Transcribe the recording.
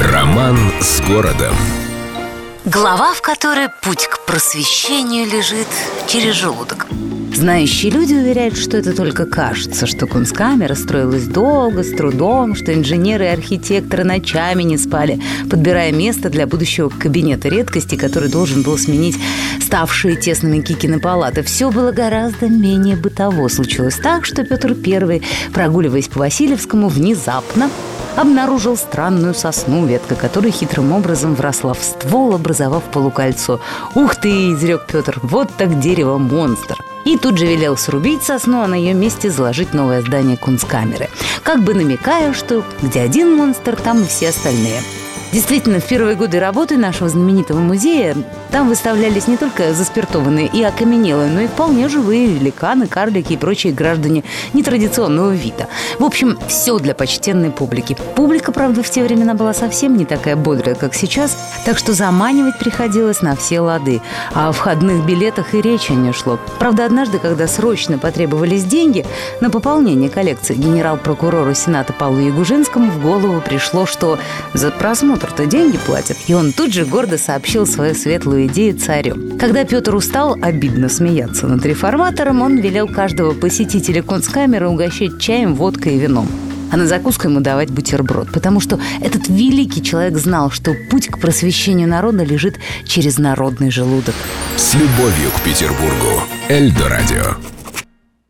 Роман с городом. Глава, в которой путь к просвещению лежит через желудок. Знающие люди уверяют, что это только кажется, что кунсткамера строилась долго, с трудом, что инженеры и архитекторы ночами не спали, подбирая место для будущего кабинета редкости, который должен был сменить ставшие тесными Кикины палаты. Все было гораздо менее бытово. Случилось так, что Петр I, прогуливаясь по Васильевскому, внезапно обнаружил странную сосну, ветка которой хитрым образом вросла в ствол, образовав полукольцо. «Ух ты!» – изрек Петр. «Вот так дерево-монстр!» И тут же велел срубить сосну, а на ее месте заложить новое здание кунсткамеры. Как бы намекая, что где один монстр, там и все остальные – Действительно, в первые годы работы нашего знаменитого музея там выставлялись не только заспиртованные и окаменелые, но и вполне живые великаны, карлики и прочие граждане нетрадиционного вида. В общем, все для почтенной публики. Публика, правда, в те времена была совсем не такая бодрая, как сейчас, так что заманивать приходилось на все лады. А о входных билетах и речи не шло. Правда, однажды, когда срочно потребовались деньги на пополнение коллекции генерал-прокурору Сената Павлу Ягужинскому в голову пришло, что за просмотр Петру-то деньги платят. И он тут же гордо сообщил свою светлую идею царю. Когда Петр устал обидно смеяться над реформатором, он велел каждого посетителя концкамеры угощать чаем, водкой и вином а на закуску ему давать бутерброд, потому что этот великий человек знал, что путь к просвещению народа лежит через народный желудок. С любовью к Петербургу. Эльдо радио.